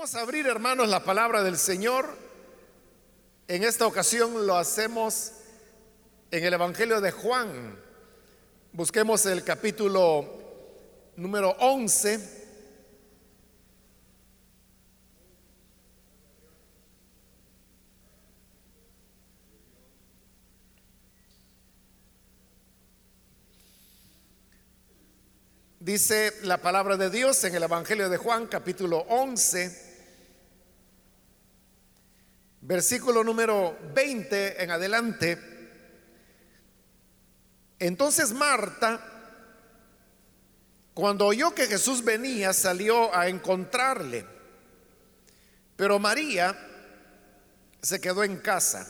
Vamos a abrir, hermanos, la palabra del Señor. En esta ocasión lo hacemos en el Evangelio de Juan. Busquemos el capítulo número 11. Dice la palabra de Dios en el Evangelio de Juan capítulo 11, versículo número 20 en adelante. Entonces Marta, cuando oyó que Jesús venía, salió a encontrarle. Pero María se quedó en casa.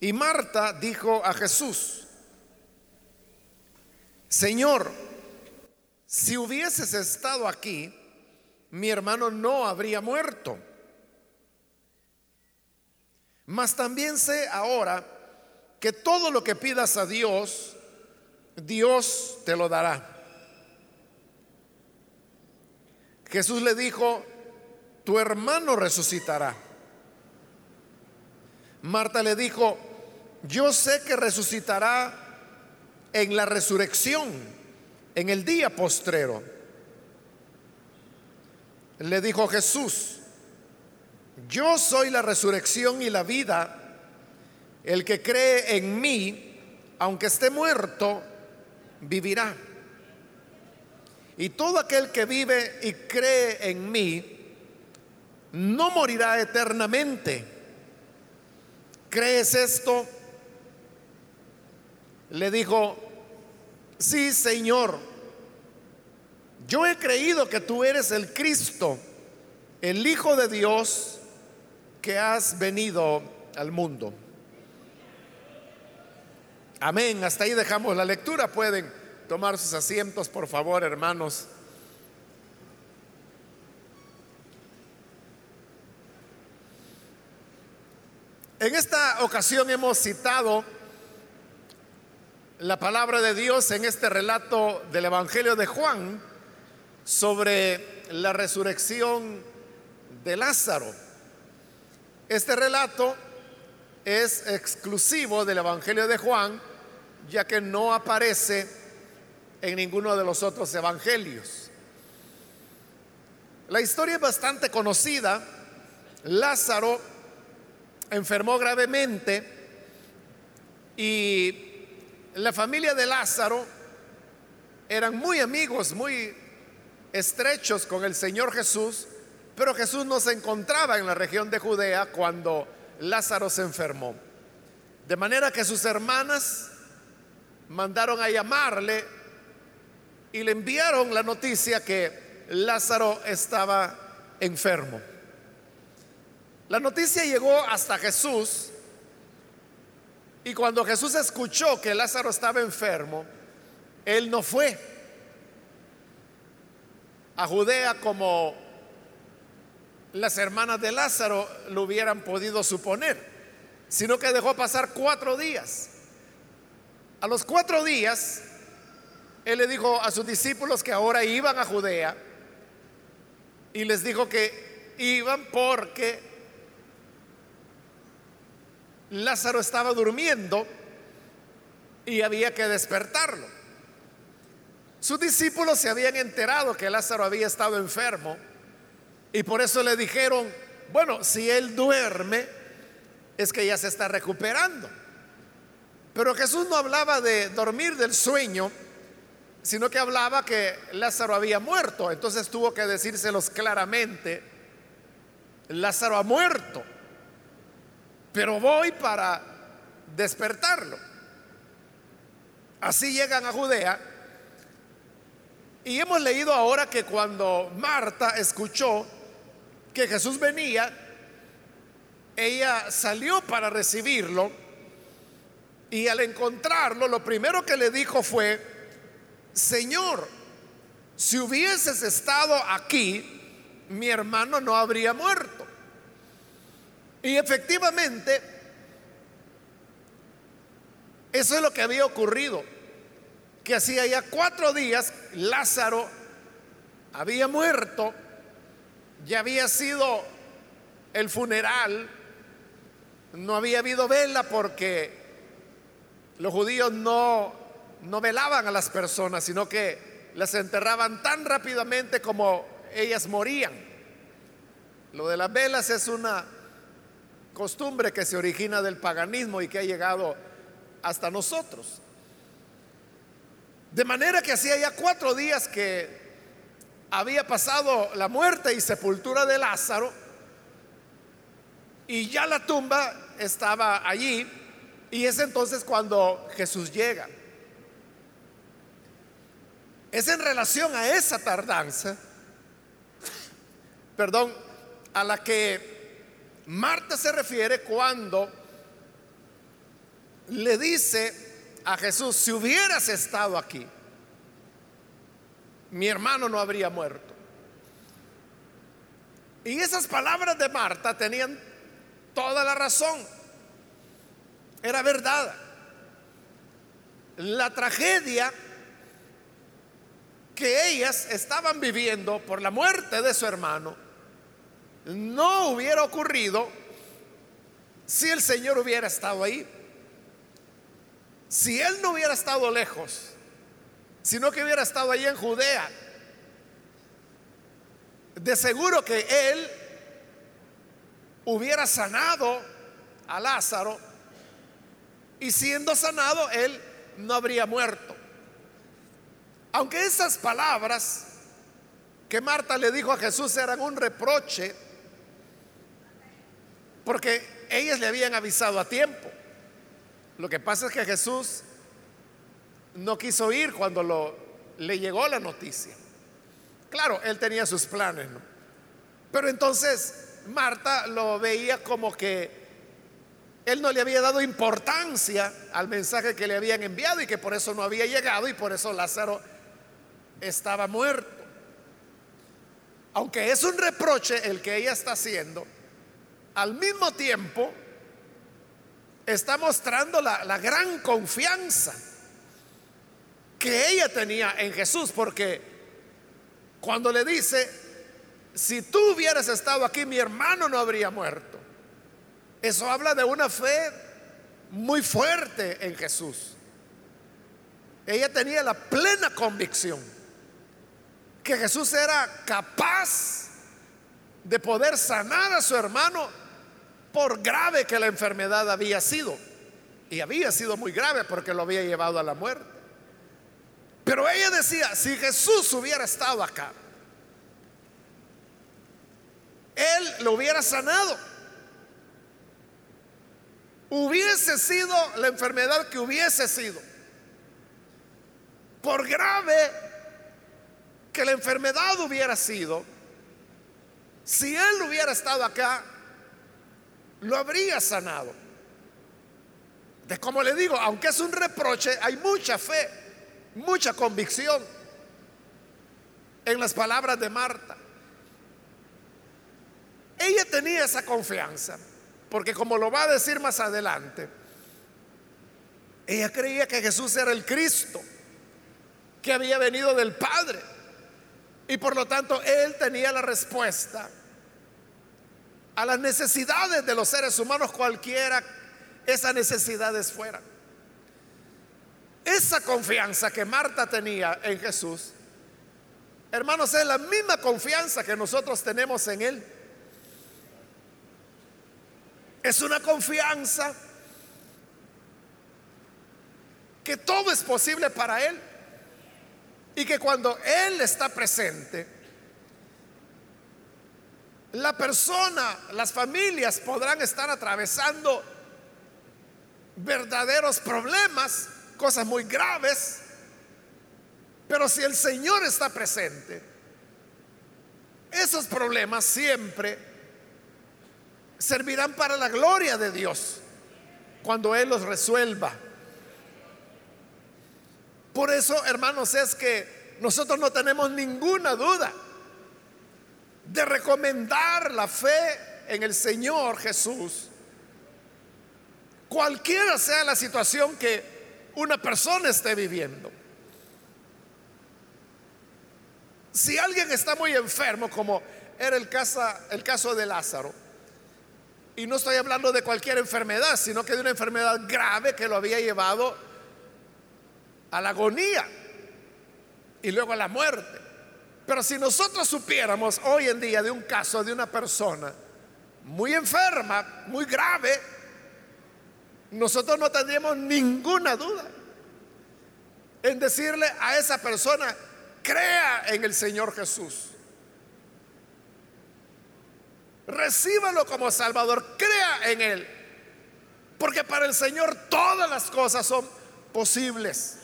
Y Marta dijo a Jesús, Señor, si hubieses estado aquí, mi hermano no habría muerto. Mas también sé ahora que todo lo que pidas a Dios, Dios te lo dará. Jesús le dijo, tu hermano resucitará. Marta le dijo, yo sé que resucitará en la resurrección, en el día postrero. Le dijo Jesús, yo soy la resurrección y la vida. El que cree en mí, aunque esté muerto, vivirá. Y todo aquel que vive y cree en mí, no morirá eternamente. ¿Crees esto? Le dijo, sí Señor, yo he creído que tú eres el Cristo, el Hijo de Dios que has venido al mundo. Amén. Hasta ahí dejamos la lectura. Pueden tomar sus asientos, por favor, hermanos. En esta ocasión hemos citado la palabra de Dios en este relato del Evangelio de Juan sobre la resurrección de Lázaro. Este relato es exclusivo del Evangelio de Juan, ya que no aparece en ninguno de los otros evangelios. La historia es bastante conocida. Lázaro enfermó gravemente y la familia de Lázaro eran muy amigos, muy estrechos con el Señor Jesús, pero Jesús no se encontraba en la región de Judea cuando Lázaro se enfermó. De manera que sus hermanas mandaron a llamarle y le enviaron la noticia que Lázaro estaba enfermo. La noticia llegó hasta Jesús y cuando Jesús escuchó que Lázaro estaba enfermo, él no fue a Judea como las hermanas de Lázaro lo hubieran podido suponer, sino que dejó pasar cuatro días. A los cuatro días, él le dijo a sus discípulos que ahora iban a Judea y les dijo que iban porque Lázaro estaba durmiendo y había que despertarlo. Sus discípulos se habían enterado que Lázaro había estado enfermo y por eso le dijeron, bueno, si él duerme, es que ya se está recuperando. Pero Jesús no hablaba de dormir del sueño, sino que hablaba que Lázaro había muerto. Entonces tuvo que decírselos claramente, Lázaro ha muerto pero voy para despertarlo. Así llegan a Judea. Y hemos leído ahora que cuando Marta escuchó que Jesús venía, ella salió para recibirlo y al encontrarlo lo primero que le dijo fue, Señor, si hubieses estado aquí, mi hermano no habría muerto. Y efectivamente, eso es lo que había ocurrido, que hacía ya cuatro días Lázaro había muerto ya había sido el funeral, no había habido vela porque los judíos no, no velaban a las personas, sino que las enterraban tan rápidamente como ellas morían. Lo de las velas es una costumbre que se origina del paganismo y que ha llegado hasta nosotros. De manera que hacía ya cuatro días que había pasado la muerte y sepultura de Lázaro y ya la tumba estaba allí y es entonces cuando Jesús llega. Es en relación a esa tardanza, perdón, a la que Marta se refiere cuando le dice a Jesús, si hubieras estado aquí, mi hermano no habría muerto. Y esas palabras de Marta tenían toda la razón. Era verdad. La tragedia que ellas estaban viviendo por la muerte de su hermano no hubiera ocurrido si el Señor hubiera estado ahí. Si Él no hubiera estado lejos, sino que hubiera estado ahí en Judea. De seguro que él hubiera sanado a Lázaro y siendo sanado él no habría muerto. Aunque esas palabras que Marta le dijo a Jesús eran un reproche, porque ellas le habían avisado a tiempo. Lo que pasa es que Jesús no quiso ir cuando le llegó la noticia. Claro, él tenía sus planes, Pero entonces Marta lo veía como que él no le había dado importancia al mensaje que le habían enviado y que por eso no había llegado y por eso Lázaro estaba muerto. Aunque es un reproche el que ella está haciendo, al mismo tiempo está mostrando la gran confianza que ella tenía en Jesús, porque cuando le dice, si tú hubieras estado aquí, mi hermano no habría muerto. Eso habla de una fe muy fuerte en Jesús. Ella tenía la plena convicción que Jesús era capaz de poder sanar a su hermano por grave que la enfermedad había sido. Y había sido muy grave porque lo había llevado a la muerte. Pero ella decía, si Jesús hubiera estado acá, Él lo hubiera sanado. Hubiese sido la enfermedad que hubiese sido. Por grave que la enfermedad hubiera sido, si Él hubiera estado acá, lo habría sanado. De como le digo, aunque es un reproche, hay mucha fe mucha convicción en las palabras de Marta. Ella tenía esa confianza, porque como lo va a decir más adelante, ella creía que Jesús era el Cristo, que había venido del Padre, y por lo tanto él tenía la respuesta a las necesidades de los seres humanos, cualquiera esas necesidades fueran. Esa confianza que Marta tenía en Jesús, hermanos, es la misma confianza que nosotros tenemos en Él. Es una confianza que todo es posible para Él y que cuando Él está presente, la persona, las familias podrán estar atravesando verdaderos problemas cosas muy graves, pero si el Señor está presente, esos problemas siempre servirán para la gloria de Dios cuando Él los resuelva. Por eso, hermanos, es que nosotros no tenemos ninguna duda de recomendar la fe en el Señor Jesús, cualquiera sea la situación que una persona esté viviendo. Si alguien está muy enfermo, como era el, caso de Lázaro. Y no estoy hablando de cualquier enfermedad, sino que de una enfermedad grave que lo había llevado a la agonía y luego a la muerte. Pero si nosotros supiéramos hoy en día de un caso de una persona muy enferma, muy grave, nosotros no tendríamos ninguna duda en decirle a esa persona, crea en el Señor Jesús. Recíbalo como Salvador, crea en Él. Porque para el Señor todas las cosas son posibles.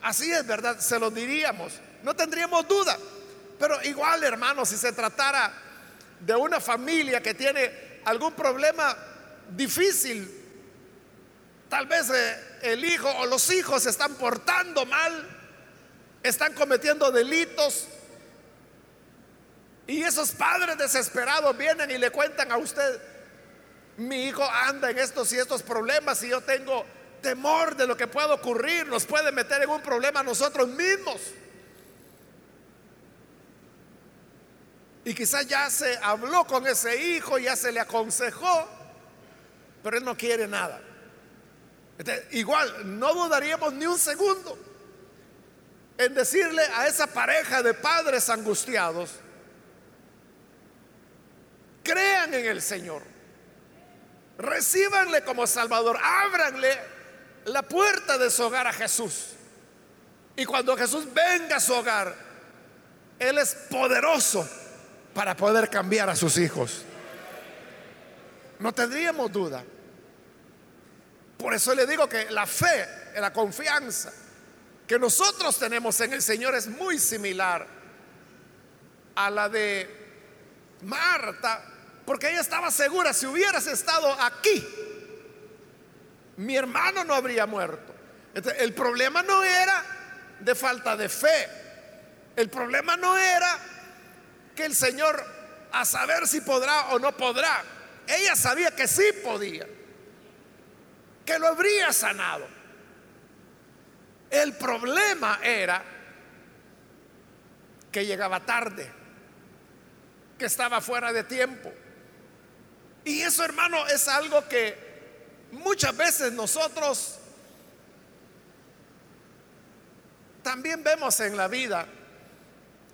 Así es, ¿verdad? Se lo diríamos. No tendríamos duda. Pero igual, hermanos, si se tratara de una familia que tiene algún problema difícil, tal vez eh, el hijo o los hijos se están portando mal, están cometiendo delitos, y esos padres desesperados vienen y le cuentan a usted, mi hijo anda en estos y estos problemas y yo tengo temor de lo que pueda ocurrir, nos puede meter en un problema nosotros mismos. Y quizás ya se habló con ese hijo, ya se le aconsejó, pero él no quiere nada. igual, no dudaríamos ni un segundo en decirle a esa pareja de padres angustiados, crean en el Señor, recíbanle como Salvador, ábranle la puerta de su hogar a Jesús. Y cuando Jesús venga a su hogar, Él es poderoso para poder cambiar a sus hijos. No tendríamos duda. Por eso le digo que la fe, la confianza que nosotros tenemos en el Señor es muy similar a la de Marta, porque ella estaba segura, si hubieras estado aquí, mi hermano no habría muerto. el problema no era de falta de fe, el problema no era que el Señor a saber si podrá o no podrá. Ella sabía que sí podía, que lo habría sanado. El problema era que llegaba tarde, que estaba fuera de tiempo. Y eso, hermano, es algo que muchas veces nosotros también vemos en la vida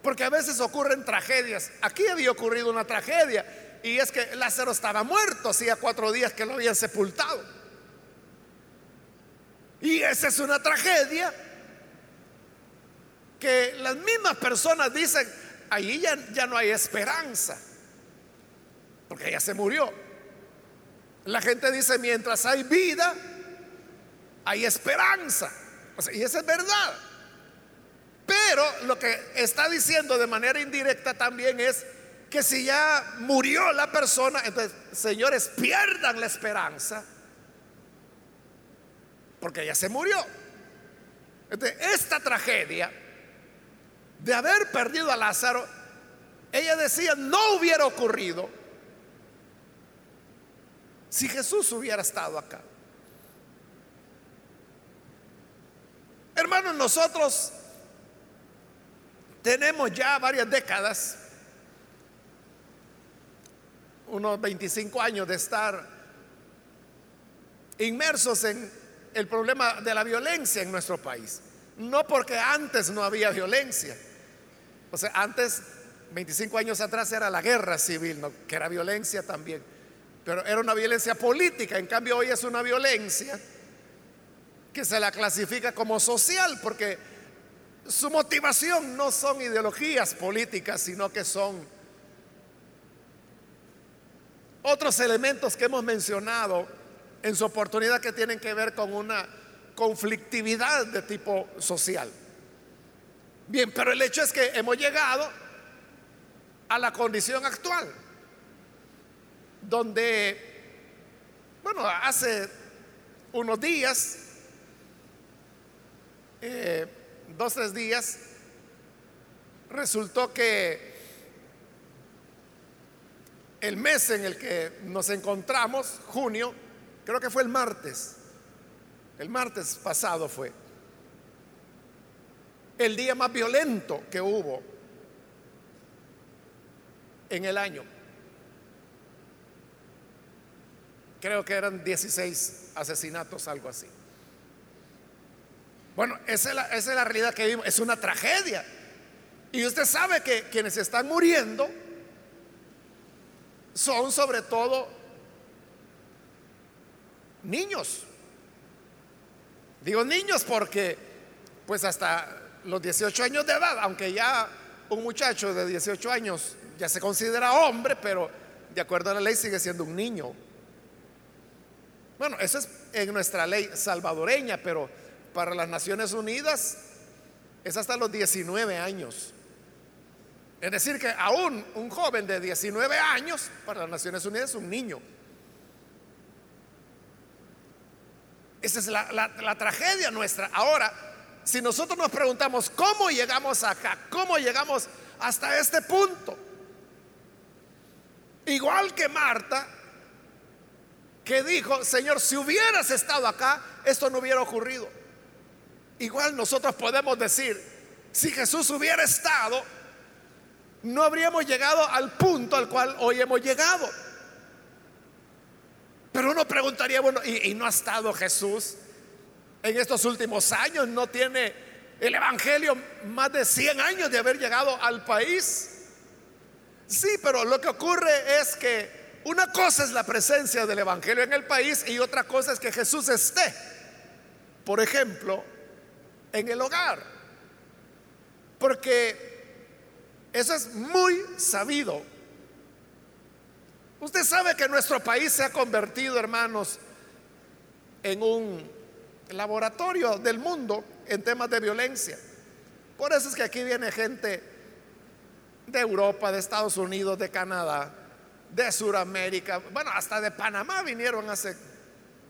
porque a veces ocurren tragedias. Aquí había ocurrido una tragedia y es que Lázaro estaba muerto, hacía cuatro días que lo habían sepultado. Y esa es una tragedia que las mismas personas dicen, ahí ya, ya no hay esperanza, porque ya se murió. La gente dice, mientras hay vida, hay esperanza. y esa es verdad. Pero lo que está diciendo de manera indirecta también es que si ya murió la persona, entonces, señores, pierdan la esperanza, porque ya se murió. Entonces, esta tragedia de haber perdido a Lázaro, ella decía, no hubiera ocurrido si Jesús hubiera estado acá. Hermanos, nosotros tenemos ya varias décadas, unos 25 años de estar inmersos en el problema de la violencia en nuestro país. No porque antes no había violencia. O sea, antes, 25 años atrás era la guerra civil, que era violencia también. Pero era una violencia política. En cambio, hoy es una violencia que se la clasifica como social porque su motivación no son ideologías políticas, sino que son otros elementos que hemos mencionado en su oportunidad que tienen que ver con una conflictividad de tipo social. Bien, pero el hecho es que hemos llegado a la condición actual, donde, bueno, hace unos días, eh, dos, tres días, resultó que el mes en el que nos encontramos, junio, creo que fue el martes, el martes pasado fue, el día más violento que hubo en el año. Creo que eran 16 asesinatos, algo así. Bueno, esa es, la, realidad que vivimos. Es una tragedia. Y usted sabe que quienes están muriendo son sobre todo niños. Digo niños porque pues hasta los 18 años de edad, aunque ya un muchacho de 18 años ya se considera hombre, pero de acuerdo a la ley sigue siendo un niño. Bueno, eso es en nuestra ley salvadoreña, pero para las Naciones Unidas es hasta los 19 años. Es decir, que aún un joven de 19 años para las Naciones Unidas es un niño. Esa es la, tragedia nuestra. Ahora, si nosotros nos preguntamos cómo llegamos acá, cómo llegamos hasta este punto, igual que Marta, que dijo, Señor, si hubieras estado acá, esto no hubiera ocurrido. Igual nosotros podemos decir, si Jesús hubiera estado, no habríamos llegado al punto al cual hoy hemos llegado. Pero uno preguntaría, bueno, ¿y, no ha estado Jesús en estos últimos años? ¿No tiene el Evangelio más de 100 años de haber llegado al país? Sí, pero lo que ocurre es que una cosa es la presencia del Evangelio en el país y otra cosa es que Jesús esté, por ejemplo, en el hogar. Porque eso es muy sabido. Usted sabe que nuestro país se ha convertido, hermanos, en un laboratorio del mundo en temas de violencia. Por eso es que aquí viene gente de Europa, de Estados Unidos, de Canadá, de Sudamérica, bueno, hasta de Panamá vinieron hace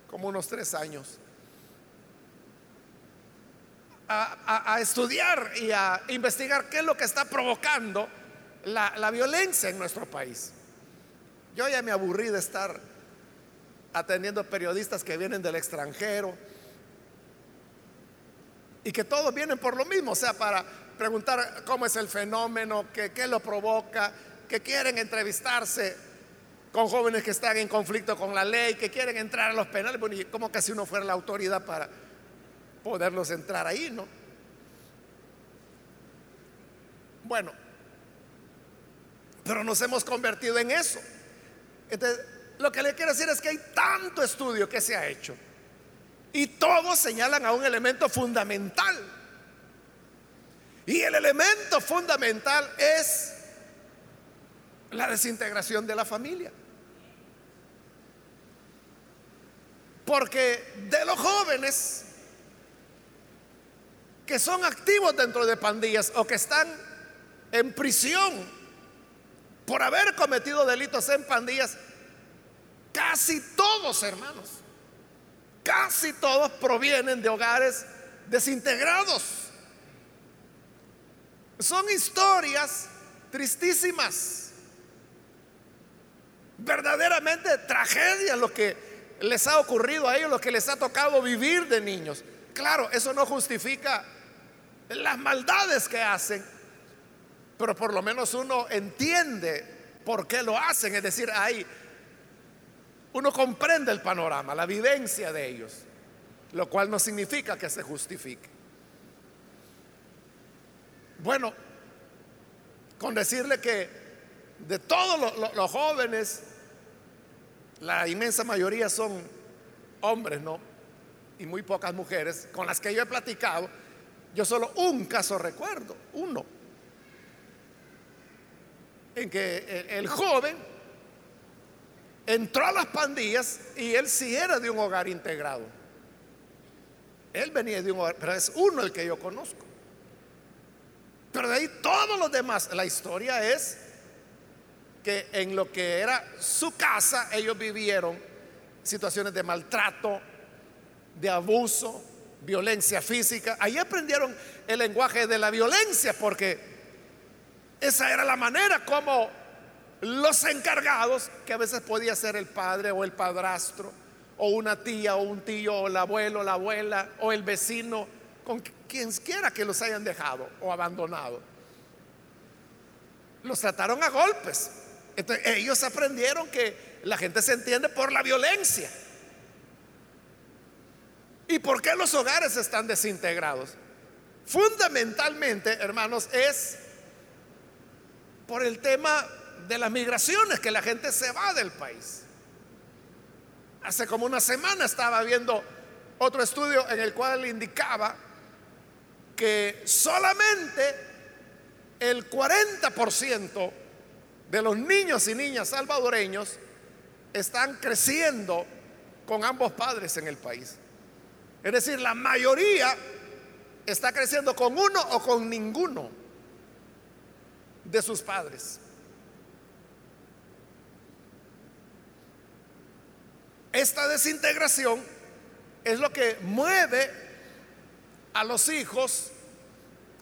como unos tres años a, estudiar y a investigar qué es lo que está provocando la, la violencia en nuestro país. Yo ya me aburrí de estar atendiendo periodistas que vienen del extranjero y que todos vienen por lo mismo, o sea, para preguntar cómo es el fenómeno, qué, qué lo provoca, que quieren entrevistarse con jóvenes que están en conflicto con la ley, que quieren entrar a los penales, como que si uno fuera la autoridad para poderlos entrar ahí, ¿no? Bueno, pero nos hemos convertido en eso. Entonces, lo que le quiero decir es que hay tanto estudio que se ha hecho y todos señalan a un elemento fundamental. Y el elemento fundamental es la desintegración de la familia. Porque de los jóvenes que son activos dentro de pandillas o que están en prisión por haber cometido delitos en pandillas, casi todos, hermanos, casi todos provienen de hogares desintegrados. Son historias tristísimas, verdaderamente tragedias lo que les ha ocurrido a ellos, lo que les ha tocado vivir de niños. Claro, eso no justifica las maldades que hacen, pero por lo menos uno entiende por qué lo hacen, es decir, ahí uno comprende el panorama, la vivencia de ellos, lo cual no significa que se justifique. Bueno, con decirle que de todos los, jóvenes, la inmensa mayoría son hombres, ¿no? Y muy pocas mujeres con las que yo he platicado yo solo un caso recuerdo, uno, en que el joven entró a las pandillas y él sí era de un hogar integrado. Él venía de un hogar, pero es uno el que yo conozco. Pero de ahí todos los demás, la historia es que en lo que era su casa ellos vivieron situaciones de maltrato, de abuso, violencia física. Ahí aprendieron el lenguaje de la violencia porque esa era la manera como los encargados, que a veces podía ser el padre o el padrastro, o una tía o un tío, o el abuelo, la abuela, o el vecino, con quien quiera que los hayan dejado o abandonado. Los trataron a golpes Entonces, ellos aprendieron que la gente se entiende por la violencia. ¿Y por qué los hogares están desintegrados? Fundamentalmente, hermanos, es por el tema de las migraciones, que la gente se va del país. Hace como una semana estaba viendo otro estudio en el cual indicaba que solamente el 40% de los niños y niñas salvadoreños están creciendo con ambos padres en el país. Es decir, la mayoría está creciendo con uno o con ninguno de sus padres. Esta desintegración es lo que mueve a los hijos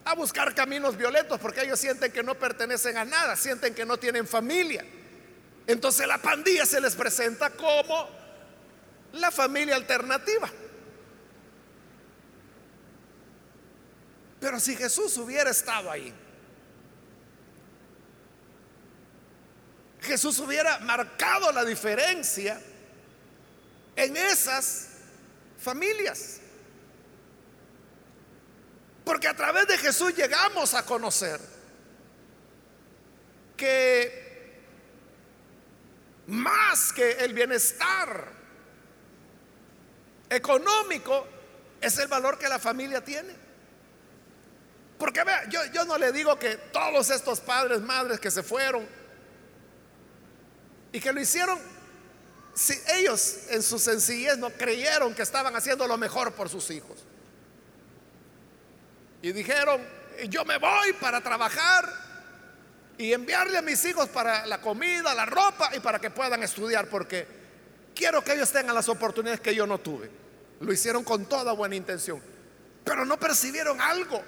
a buscar caminos violentos porque ellos sienten que no pertenecen a nada, sienten que no tienen familia. Entonces la pandilla se les presenta como la familia alternativa. Pero si Jesús hubiera estado ahí, Jesús hubiera marcado la diferencia en esas familias. Porque a través de Jesús llegamos a conocer que más que el bienestar económico es el valor que la familia tiene. Porque vea, yo, yo no le digo que todos estos padres, madres que se fueron y que lo hicieron, si ellos en su sencillez no creyeron que estaban haciendo lo mejor por sus hijos. Y dijeron, yo me voy para trabajar y enviarle a mis hijos para la comida, la ropa y para que puedan estudiar, porque quiero que ellos tengan las oportunidades que yo no tuve. Lo hicieron con toda buena intención, pero no percibieron algo.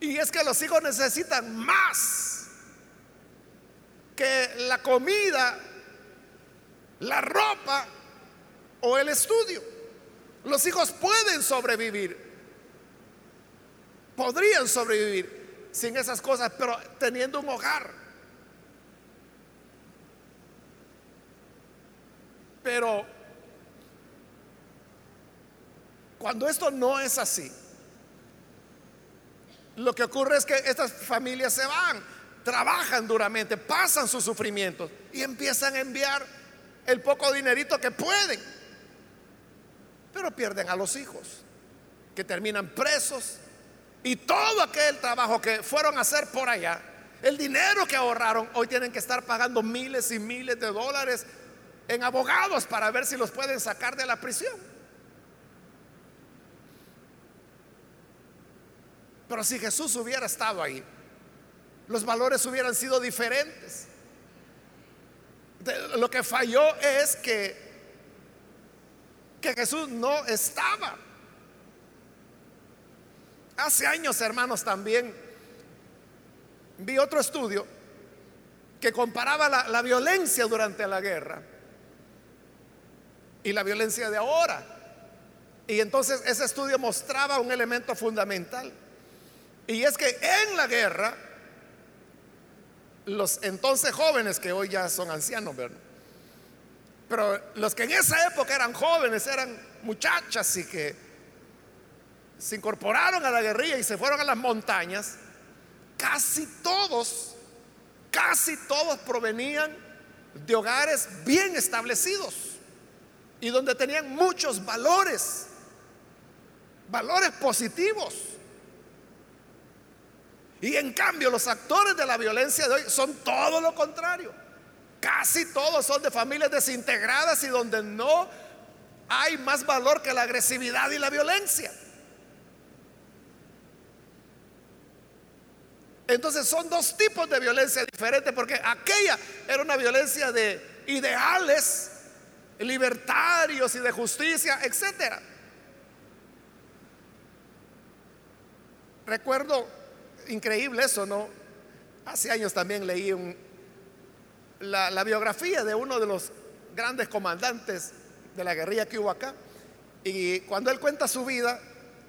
Y es que los hijos necesitan más que la comida, la ropa o el estudio. Los hijos pueden sobrevivir podrían sobrevivir sin esas cosas, pero teniendo un hogar. Pero cuando esto no es así, lo que ocurre es que estas familias se van, trabajan duramente, pasan sus sufrimientos y empiezan a enviar el poco dinerito que pueden, pero pierden a los hijos, que terminan presos, y todo aquel trabajo que fueron a hacer por allá, el dinero que ahorraron, hoy tienen que estar pagando miles y miles de dólares en abogados para ver si los pueden sacar de la prisión. Pero si Jesús hubiera estado ahí, los valores hubieran sido diferentes. Lo que falló es que, que Jesús no estaba. Hace años, hermanos, también vi otro estudio que comparaba la, violencia durante la guerra y la violencia de ahora. Y entonces ese estudio mostraba un elemento fundamental. Y es que en la guerra, los entonces jóvenes, que hoy ya son ancianos, ¿verdad? Pero los que en esa época eran jóvenes, eran muchachas y que se incorporaron a la guerrilla y se fueron a las montañas, casi todos, casi todos provenían de hogares bien establecidos y donde tenían muchos valores, valores positivos. Y en cambio los actores de la violencia de hoy son todo lo contrario. Casi todos son de familias desintegradas y donde no hay más valor que la agresividad y la violencia. Entonces son dos tipos de violencia diferentes porque aquella era una violencia de ideales libertarios y de justicia, etcétera. Recuerdo, increíble eso, ¿no? Hace años también leí la, la biografía de uno de los grandes comandantes de la guerrilla que hubo acá. Y cuando él cuenta su vida,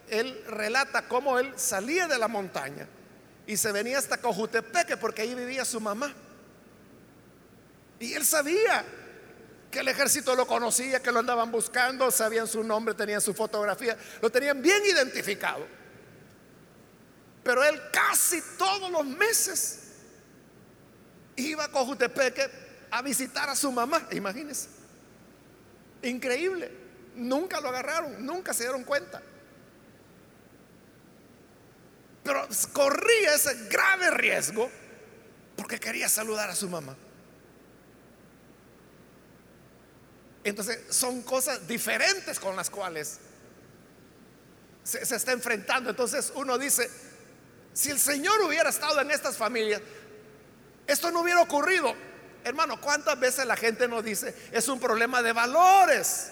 él relata cómo él salía de la montaña y se venía hasta Cojutepeque porque ahí vivía su mamá. Y él sabía que el ejército lo conocía, que lo andaban buscando, sabían su nombre, tenían su fotografía, lo tenían bien identificado. Pero él casi todos los meses iba a Cojutepeque a visitar a su mamá, imagínense. Increíble. Nunca lo agarraron, nunca se dieron cuenta. Pero corría ese grave riesgo porque quería saludar a su mamá. Entonces son cosas diferentes con las cuales se, se, está enfrentando. Entonces uno dice, si el Señor hubiera estado en estas familias, esto no hubiera ocurrido. Hermano, ¿cuántas veces la gente nos dice, es un problema de valores?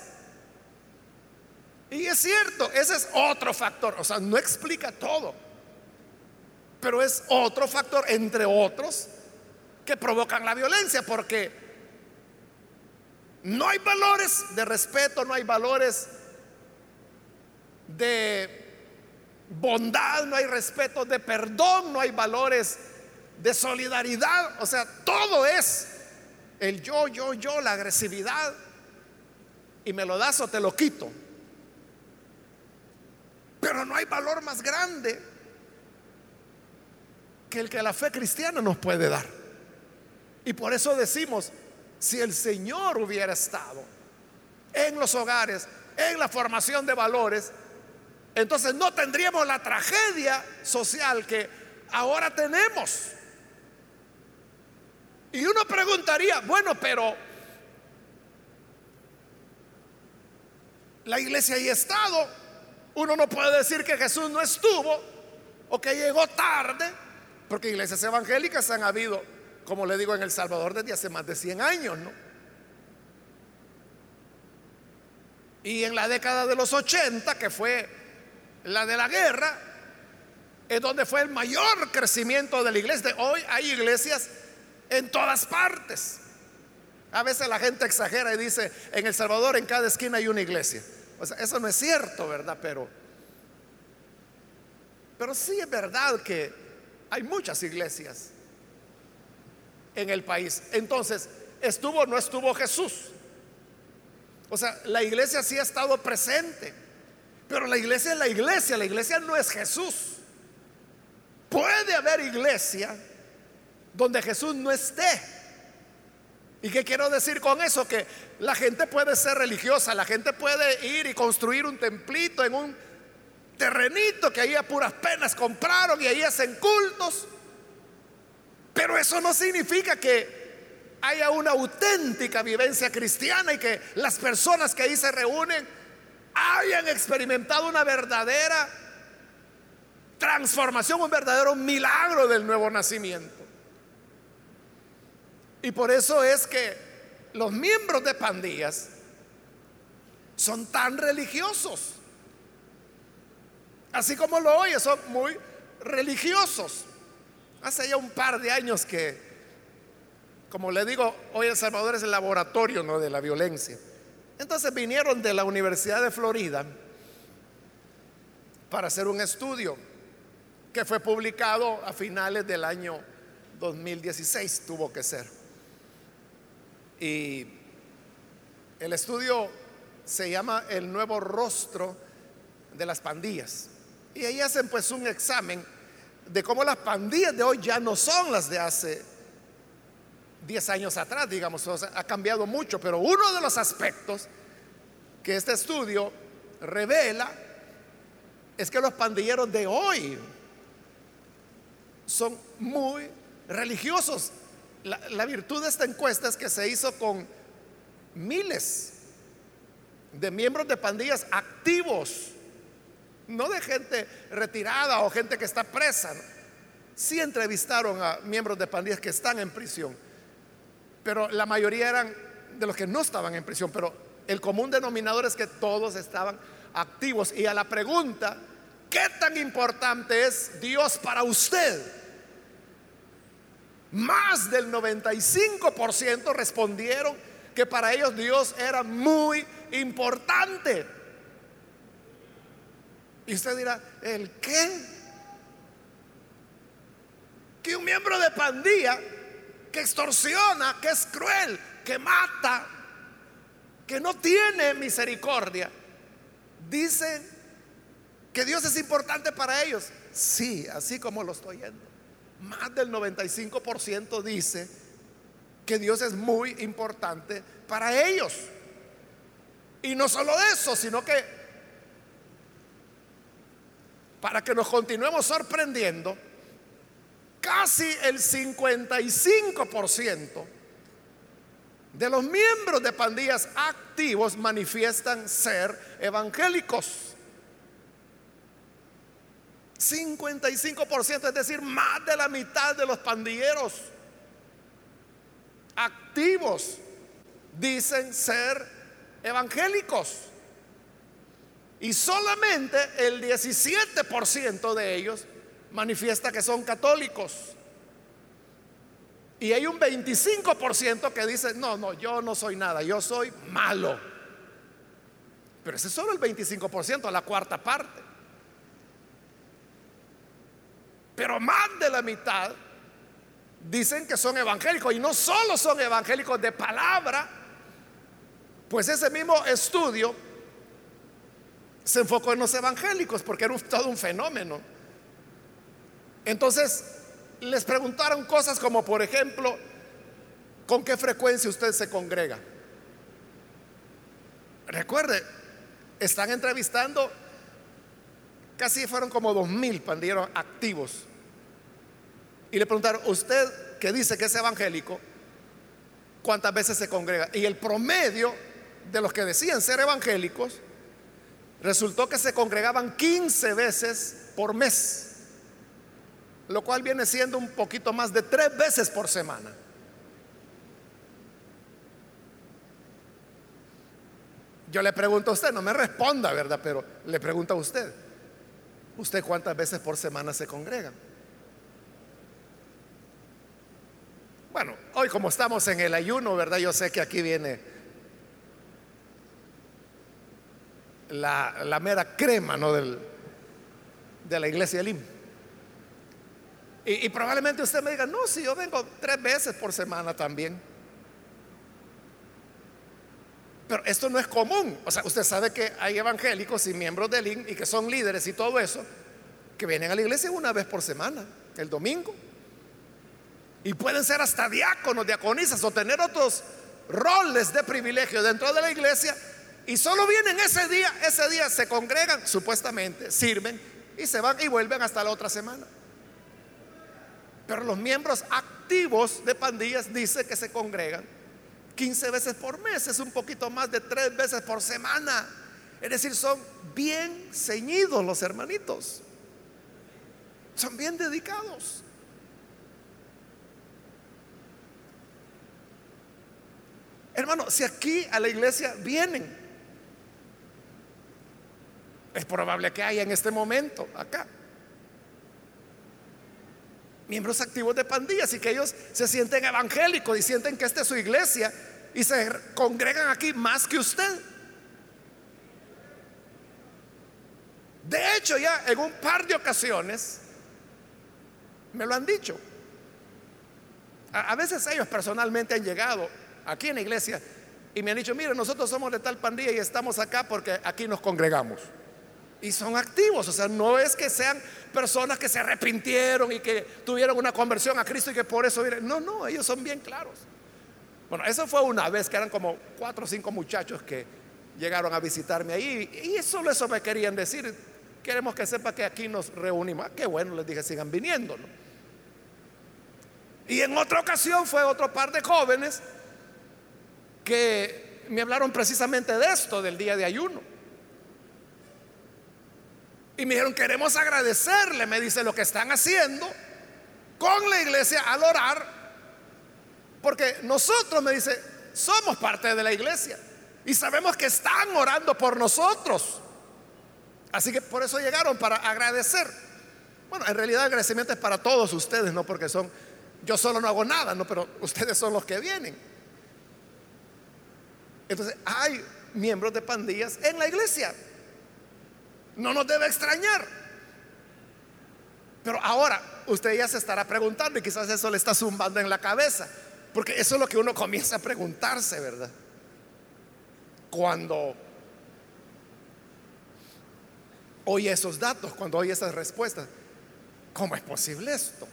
Y es cierto, ese es otro factor. O sea, no explica todo. Pero es otro factor, entre otros, que provocan la violencia. Porque no hay valores de respeto, no hay valores de bondad, no hay respeto de perdón, no hay valores de solidaridad. O sea, todo es el yo, yo, yo, la agresividad. Y me lo das o te lo quito. Pero no hay valor más grande que el que la fe cristiana nos puede dar. Y por eso decimos, si el Señor hubiera estado en los hogares, en la formación de valores, entonces no tendríamos la tragedia social que ahora tenemos. Y uno preguntaría, bueno, pero la iglesia ha estado. Uno no puede decir que Jesús no estuvo o que llegó tarde, porque iglesias evangélicas han habido, como le digo, en El Salvador desde hace más de 100 años, ¿no? Y en la década de los 80, que fue la de la guerra, es donde fue el mayor crecimiento de la iglesia. Hoy hay iglesias en todas partes. A veces la gente exagera y dice, en El Salvador en cada esquina hay una iglesia. O sea, eso no es cierto, ¿verdad? Pero, pero sí es verdad que hay muchas iglesias en el país. Entonces, ¿estuvo o no estuvo Jesús? O sea, la iglesia sí ha estado presente, pero la iglesia es la iglesia, la iglesia no es Jesús. Puede haber iglesia donde Jesús no esté. ¿Y qué quiero decir con eso? Que la gente puede ser religiosa, la gente puede ir y construir un templito en un terrenito que ahí a puras penas compraron y ahí hacen cultos. Pero eso no significa que haya una auténtica vivencia cristiana y que las personas que ahí se reúnen hayan experimentado una verdadera transformación, un verdadero milagro del nuevo nacimiento. Y por eso es que los miembros de pandillas son tan religiosos. Así como lo oye, son muy religiosos. Hace ya un par de años que, como le digo, hoy El Salvador es el laboratorio ¿no? de la violencia. Entonces vinieron de la Universidad de Florida para hacer un estudio que fue publicado a finales del año 2016, tuvo que ser. Y el estudio se llama El nuevo rostro de las pandillas. Y ahí hacen pues un examen de cómo las pandillas de hoy ya no son las de hace 10 años atrás, digamos, ha cambiado mucho, pero uno de los aspectos que este estudio revela es que los pandilleros de hoy son muy religiosos la, virtud de esta encuesta es que se hizo con miles de miembros de pandillas activos, no de gente retirada o gente que está presa. Sí entrevistaron a miembros de pandillas que están en prisión, pero la mayoría eran de los que no estaban en prisión, pero el común denominador es que todos estaban activos. Y a la pregunta, ¿qué tan importante es Dios para usted? Más del 95% respondieron que para ellos Dios era muy importante. Y usted dirá, ¿el qué? Que un miembro de pandilla que extorsiona, que es cruel, que mata, que no tiene misericordia, dicen que Dios es importante para ellos. Sí, así como lo estoy oyendo. Más del 95% dice que Dios es muy importante para ellos. Y no solo eso, sino que para que nos continuemos sorprendiendo, casi el 55% de los miembros de pandillas activos manifiestan ser evangélicos. 55%, es decir, más de la mitad de los pandilleros activos dicen ser evangélicos. Y solamente el 17% de ellos manifiesta que son católicos. Y hay un 25% que dice, no, no, yo no soy nada, yo soy malo. Pero ese es solo el 25%, la cuarta parte. Pero más de la mitad dicen que son evangélicos y no solo son evangélicos de palabra, pues ese mismo estudio se enfocó en los evangélicos porque era todo un fenómeno. Entonces les preguntaron cosas como, por ejemplo, ¿con qué frecuencia usted se congrega? Recuerde, están entrevistando, casi fueron como dos mil pandilleros activos y le preguntaron, usted que dice que es evangélico, ¿cuántas veces se congrega? Y el promedio de los que decían ser evangélicos resultó que se congregaban 15 veces por mes, lo cual viene siendo un poquito más de tres veces por semana. Yo le pregunto a usted, no me responda, ¿verdad? Pero le pregunto a usted, ¿usted cuántas veces por semana se congrega? Bueno, hoy como estamos en el ayuno, ¿verdad? Yo sé que aquí viene la, mera crema, ¿no? De la iglesia de Y, probablemente usted me diga, no, si yo vengo tres veces por semana también. Pero esto no es común. O sea, usted sabe que hay evangélicos y miembros del IN y que son líderes y todo eso, que vienen a la iglesia una vez por semana, el domingo. Y pueden ser hasta diáconos, diaconisas o tener otros roles de privilegio dentro de la iglesia. Y solo vienen ese día, ese día se congregan, supuestamente, sirven y se van y vuelven hasta la otra semana. Pero los miembros activos de pandillas dicen que se congregan 15 veces por mes, es un poquito más de 3 veces por semana. Es decir, son bien ceñidos los hermanitos. Son bien dedicados. Hermano, si aquí a la iglesia vienen, es probable que haya en este momento acá miembros activos de pandillas y que ellos se sienten evangélicos y sienten que esta es su iglesia y se congregan aquí más que usted. De hecho, ya en un par de ocasiones me lo han dicho. A, veces ellos personalmente han llegado aquí en la iglesia y me han dicho, mire, nosotros somos de tal pandilla y estamos acá porque aquí nos congregamos. Y son activos, o sea, no es que sean personas que se arrepintieron y que tuvieron una conversión a Cristo y que por eso vienen. No, no, ellos son bien claros. Bueno, eso fue una vez que eran como cuatro o cinco muchachos que llegaron a visitarme ahí y solo eso me querían decir. Queremos que sepa que aquí nos reunimos. Ah, qué bueno, les dije, sigan viniendo. Y en otra ocasión fue otro par de jóvenes que me hablaron precisamente de esto, del día de ayuno. Y me dijeron, queremos agradecerle, me dice, lo que están haciendo con la iglesia al orar, porque nosotros, me dice, somos parte de la iglesia y sabemos que están orando por nosotros. Así que por eso llegaron para agradecer. Bueno, en realidad el agradecimiento es para todos ustedes, no porque son, yo solo no hago nada, no, pero ustedes son los que vienen. Entonces, hay miembros de pandillas en la iglesia. No nos debe extrañar. Pero ahora usted ya se estará preguntando y quizás eso le está zumbando en la cabeza, porque eso es lo que uno comienza a preguntarse, ¿verdad? Cuando oye esos datos, cuando oye esas respuestas, ¿cómo es posible esto?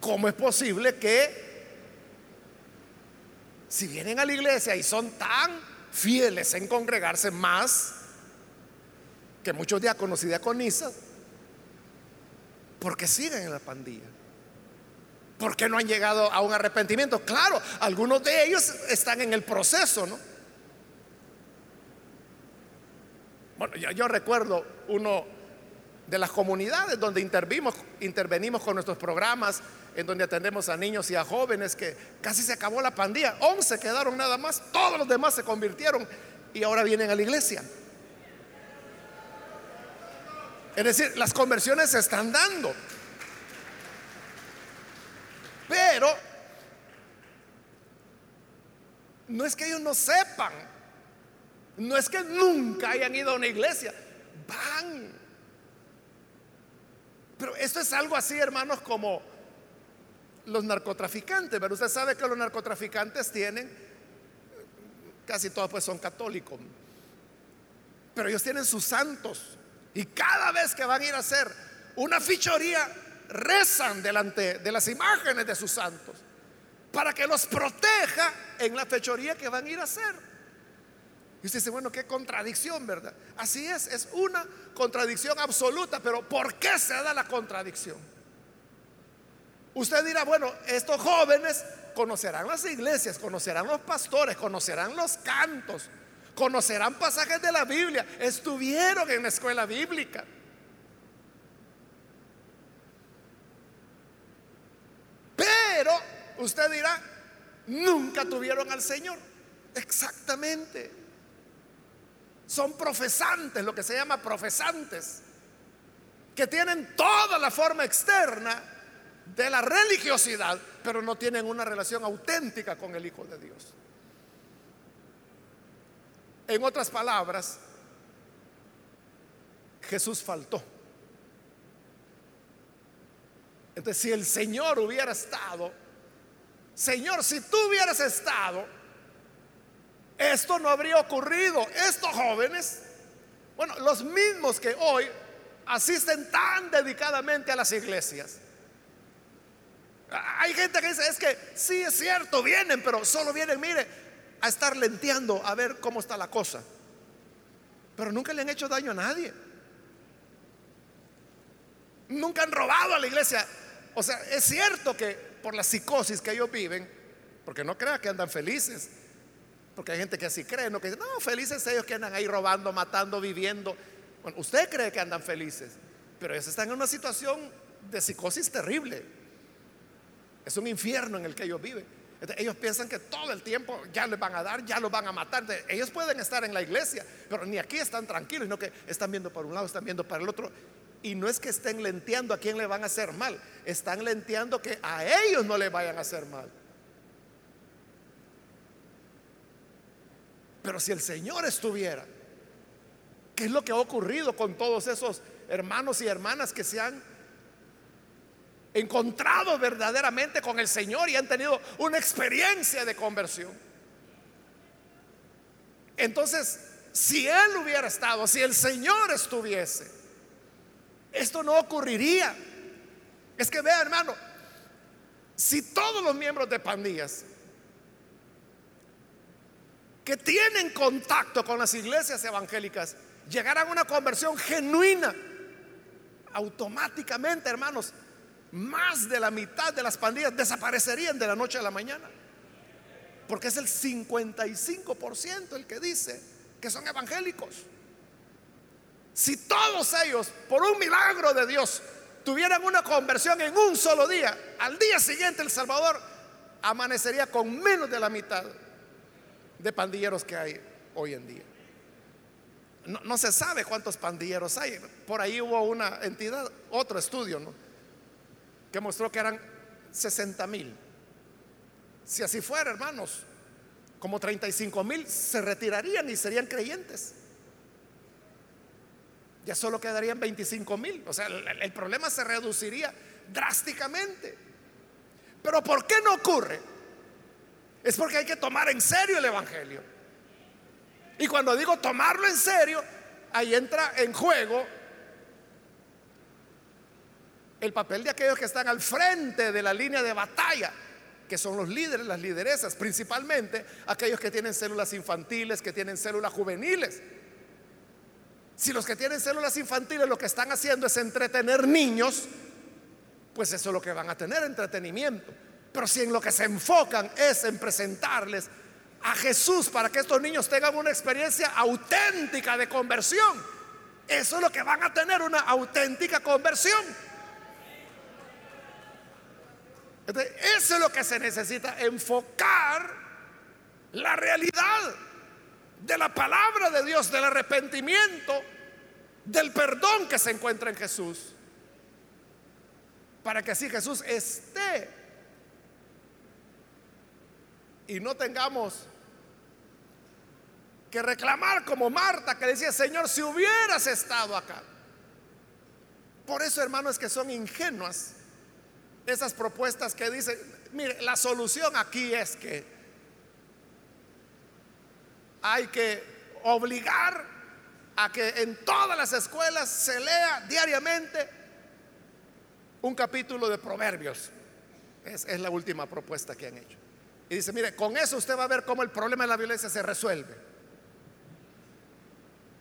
¿Cómo es posible que si vienen a la iglesia y son tan fieles en congregarse más que muchos diáconos y diaconisas, porque siguen en la pandilla? ¿Por qué no han llegado a un arrepentimiento? Claro, algunos de ellos están en el proceso, ¿no? Bueno, yo, recuerdo uno de las comunidades donde intervenimos con nuestros programas, en donde atendemos a niños y a jóvenes, que casi se acabó la pandilla. 11 quedaron nada más, todos los demás se convirtieron y ahora vienen a la iglesia. Es decir, las conversiones se están dando. Pero no es que ellos no sepan, no es que nunca hayan ido a una iglesia, van. Pero esto es algo así, hermanos, como los narcotraficantes. Pero usted sabe que los narcotraficantes tienen, casi todos pues son católicos, pero ellos tienen sus santos. Y cada vez que van a ir a hacer una fichoría, rezan delante de las imágenes de sus santos para que los proteja en la fechoría que van a ir a hacer. Y usted dice, bueno, qué contradicción, ¿verdad? Así es, es una contradicción absoluta, pero ¿por qué se da la contradicción? Usted dirá, bueno, estos jóvenes conocerán las iglesias, conocerán los pastores, conocerán los cantos, conocerán pasajes de la Biblia, estuvieron en la escuela bíblica. Pero usted dirá, nunca tuvieron al Señor. Exactamente. Son profesantes, lo que se llama profesantes, que tienen toda la forma externa de la religiosidad, pero no tienen una relación auténtica con el Hijo de Dios. En otras palabras, Jesús faltó. Entonces, si el Señor hubiera estado, Señor, si tú hubieras estado, esto no habría ocurrido. Estos jóvenes, bueno, los mismos que hoy asisten tan dedicadamente a las iglesias. Hay gente que dice, es que sí es cierto, vienen, pero solo vienen, mire, a estar lenteando a ver cómo está la cosa. Pero nunca le han hecho daño a nadie. Nunca han robado a la iglesia. O sea, es cierto que por la psicosis que ellos viven, porque no crea que andan felices, porque hay gente que así cree, no que dice, no, felices ellos que andan ahí robando, matando, viviendo. Bueno, usted cree que andan felices, pero ellos están en una situación de psicosis terrible. Es un infierno en el que ellos viven. Ellos piensan que todo el tiempo ya les van a dar, ya los van a matar. ellos pueden estar en la iglesia, pero ni aquí están tranquilos, sino que están viendo para un lado, están viendo para el otro. Y no es que estén lenteando a quién le van a hacer mal, están lenteando que a ellos no le vayan a hacer mal. Pero si el Señor estuviera, ¿qué es lo que ha ocurrido con todos esos hermanos y hermanas que se han encontrado verdaderamente con el Señor y han tenido una experiencia de conversión? Entonces, si Él hubiera estado, si el Señor estuviese, esto no ocurriría. Es que vea, hermano, si todos los miembros de pandillas que tienen contacto con las iglesias evangélicas llegaran a una conversión genuina, automáticamente, hermanos, más de la mitad de las pandillas desaparecerían de la noche a la mañana. Porque es el 55% el que dice que son evangélicos. Si todos ellos, por un milagro de Dios, tuvieran una conversión en un solo día, al día siguiente El Salvador amanecería con menos de la mitad de pandilleros que hay hoy en día. No, se sabe cuántos pandilleros hay. Por ahí hubo una entidad, otro estudio, que mostró que eran 60 mil. Si así fuera, hermanos, como 35 mil se retirarían y serían creyentes. ya solo quedarían 25 mil. O sea, el, problema se reduciría drásticamente. Pero ¿por qué no ocurre? Es porque hay que tomar en serio el Evangelio. Y cuando digo tomarlo en serio, ahí entra en juego el papel de aquellos que están al frente de la línea de batalla, que son los líderes, las lideresas, principalmente aquellos que tienen células infantiles, que tienen células juveniles. Si los que tienen células infantiles lo que están haciendo es entretener niños, pues eso es lo que van a tener, entretenimiento. Pero si en lo que se enfocan es en presentarles a Jesús para que estos niños tengan una experiencia auténtica de conversión, eso es lo que van a tener, una auténtica conversión. Eso es lo que se necesita, enfocar la realidad de la palabra de Dios, del arrepentimiento, del perdón que se encuentra en Jesús, para que así Jesús esté y no tengamos que reclamar como Marta que decía, Señor, si hubieras estado acá. Por eso, hermanos, que son ingenuas esas propuestas que dicen, mire, la solución aquí es que hay que obligar a que en todas las escuelas se lea diariamente un capítulo de Proverbios. Es, es la última propuesta que han hecho. Y dice, mire, con eso usted va a ver cómo el problema de la violencia se resuelve.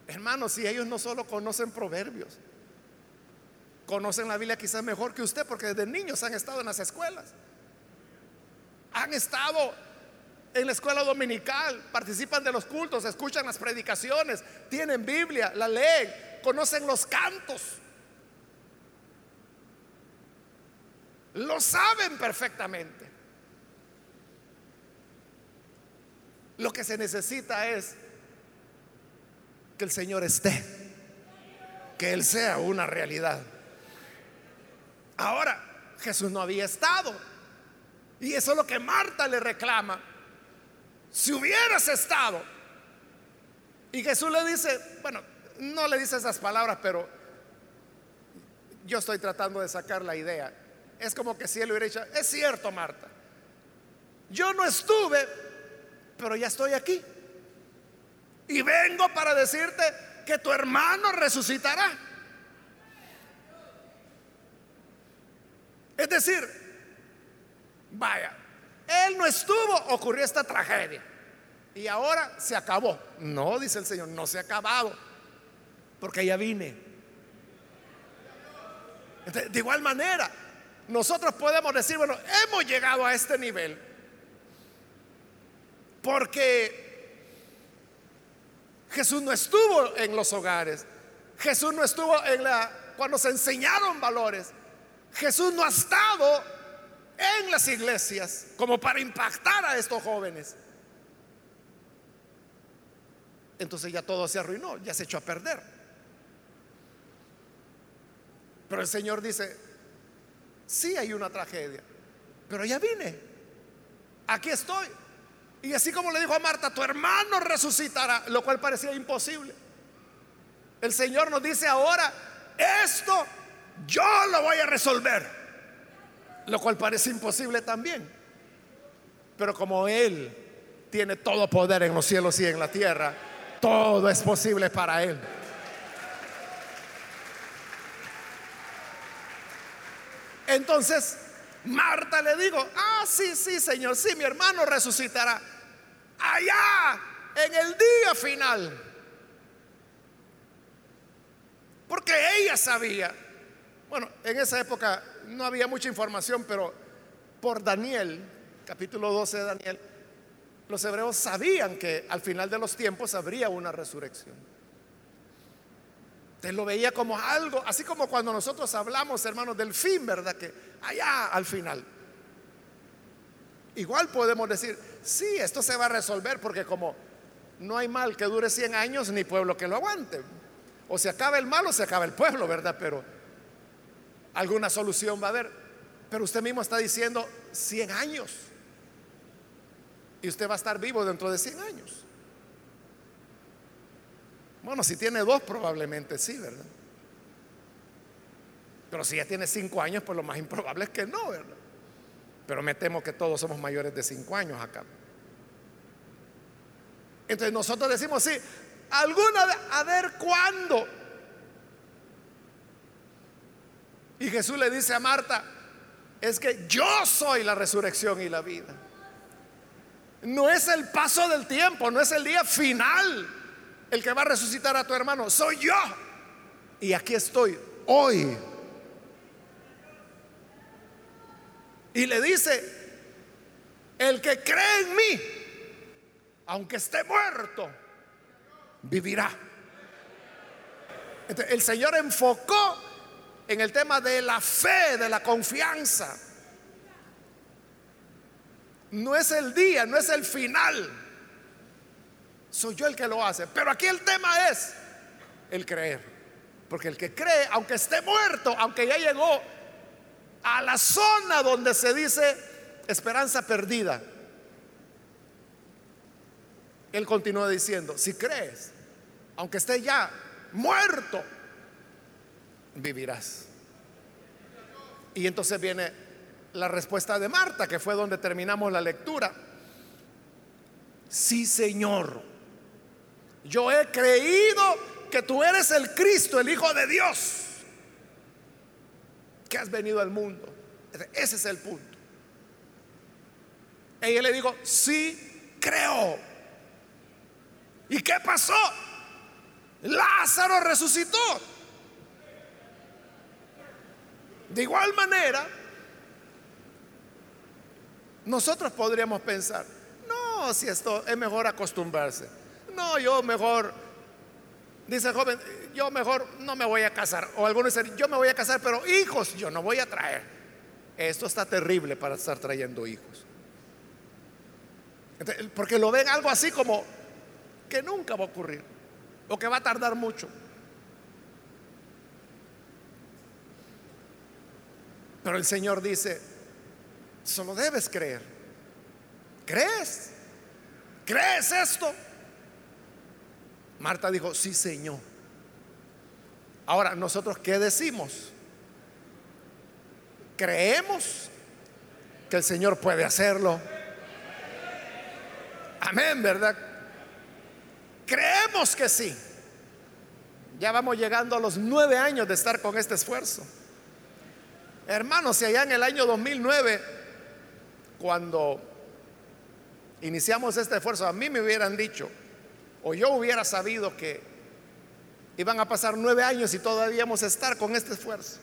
Hermanos, si ellos no solo conocen proverbios, conocen la Biblia quizás mejor que usted, porque desde niños han estado en las escuelas. Han estado en la escuela dominical, participan de los cultos, escuchan las predicaciones, tienen Biblia, la leen, conocen los cantos. Lo saben perfectamente. Lo que se necesita es que el Señor esté, que Él sea una realidad. Ahora, Jesús no había estado. Y eso es lo que Marta le reclama. Si hubieras estado. Y Jesús le dice, bueno, no le dice esas palabras, pero yo estoy tratando de sacar la idea. Es como que si él hubiera dicho, es cierto, Marta. Yo no estuve, pero ya estoy aquí. Y vengo para decirte que tu hermano resucitará. Es decir, vaya, él no estuvo, ocurrió esta tragedia. Y ahora se acabó. No, dice el Señor, no se ha acabado. Porque ya vine. de igual manera, nosotros podemos decir, bueno, hemos llegado a este nivel porque Jesús no estuvo en los hogares. Jesús no estuvo en la cuando se enseñaron valores. Jesús no ha estado en las iglesias como para impactar a estos jóvenes. Entonces ya todo se arruinó, ya se echó a perder. Pero el Señor dice, sí hay una tragedia, pero ya vine, aquí estoy. Y así como le dijo a Marta, tu hermano resucitará, lo cual parecía imposible. El Señor nos dice ahora, esto yo lo voy a resolver, lo cual parece imposible también. Pero como Él tiene todo poder en los cielos y en la tierra, todo es posible para Él. Entonces, Marta le digo, ah, sí, sí, Señor, sí, mi hermano resucitará allá en el día final. Porque ella sabía, bueno, en esa época no había mucha información, pero por Daniel, capítulo 12 de Daniel, los hebreos sabían que al final de los tiempos habría una resurrección. Él lo veía como algo, así como cuando nosotros hablamos, hermanos, del fin, ¿verdad? Que allá al final. Igual podemos decir, sí, esto se va a resolver porque como no hay mal que dure 100 años ni pueblo que lo aguante. O se acaba el mal o se acaba el pueblo, ¿verdad? Pero alguna solución va a haber. Pero usted mismo está diciendo 100 años. Y usted va a estar vivo dentro de 100 años. Bueno, si tiene dos, probablemente sí, ¿verdad? Pero si ya tiene cinco años, pues lo más improbable es que no, ¿verdad? Pero me temo que todos somos mayores de cinco años acá. Entonces nosotros decimos, sí, alguna vez, a ver cuándo. Y Jesús le dice a Marta, es que yo soy la resurrección y la vida. No es el paso del tiempo, no es el día final el que va a resucitar a tu hermano, soy yo. Y aquí estoy hoy. Y le dice, el que cree en mí, aunque esté muerto, vivirá. el Señor enfocó en el tema de la fe, de la confianza. No es el día, no es el final. Soy yo el que lo hace. Pero aquí el tema es el creer. Porque el que cree, aunque esté muerto, aunque ya llegó a la zona donde se dice esperanza perdida, él continúa diciendo, si crees, aunque esté ya muerto, vivirás. Y entonces viene la respuesta de Marta, que fue donde terminamos la lectura. Sí, Señor, yo he creído que tú eres el Cristo, el Hijo de Dios, que has venido al mundo. Ese es el punto. Ella le dijo, sí, creo. ¿Y qué pasó? Lázaro resucitó. De igual manera, nosotros podríamos pensar, no, si esto es mejor acostumbrarse. No, yo mejor, dice el joven, yo mejor no me voy a casar. O algunos dicen, yo me voy a casar, pero hijos yo no voy a traer. Esto está terrible para estar trayendo hijos. Porque lo ven algo así como que nunca va a ocurrir o que va a tardar mucho. Pero el Señor dice, solo debes creer. ¿Crees? ¿Crees esto? Marta dijo, sí, Señor. Ahora, ¿nosotros qué decimos? ¿Creemos que el Señor puede hacerlo? Amén, ¿verdad? Creemos que sí. Ya vamos llegando a los nueve años de estar con este esfuerzo. Hermanos, si allá en el año 2009, cuando iniciamos este esfuerzo, a mí me hubieran dicho, o yo hubiera sabido que iban a pasar nueve años y todavía vamos a estar con este esfuerzo.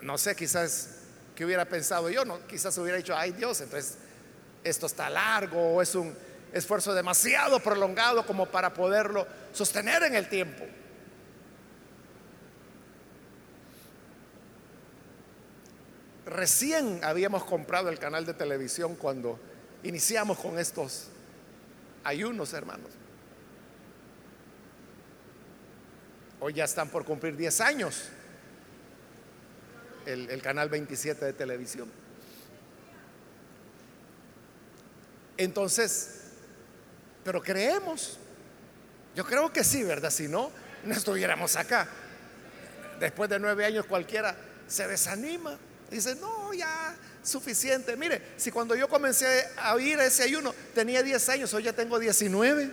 No, sé, quizás que hubiera pensado yo, no, quizás hubiera dicho, ay Dios, entonces esto está largo o es un esfuerzo demasiado prolongado como para poderlo sostener en el tiempo. Recién habíamos comprado el canal de televisión cuando iniciamos con estos ayunos, hermanos. Hoy ya están por cumplir 10 años el, canal 27 de televisión. Entonces, pero creemos. Yo creo que sí, ¿verdad? Si no, no estuviéramos acá. Después de nueve años cualquiera se desanima. Dice, no, ya, suficiente. Mire, si cuando yo comencé a oír ese ayuno tenía 10 años, hoy ya tengo 19.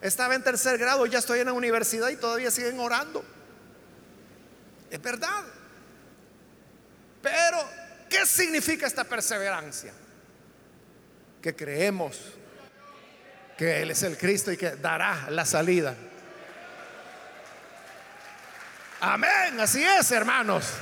Estaba en tercer grado, ya estoy en la universidad y todavía siguen orando. Es verdad. Pero, ¿qué significa esta perseverancia? que creemos que Él es el Cristo y que dará la salida. Amén, así es, hermanos.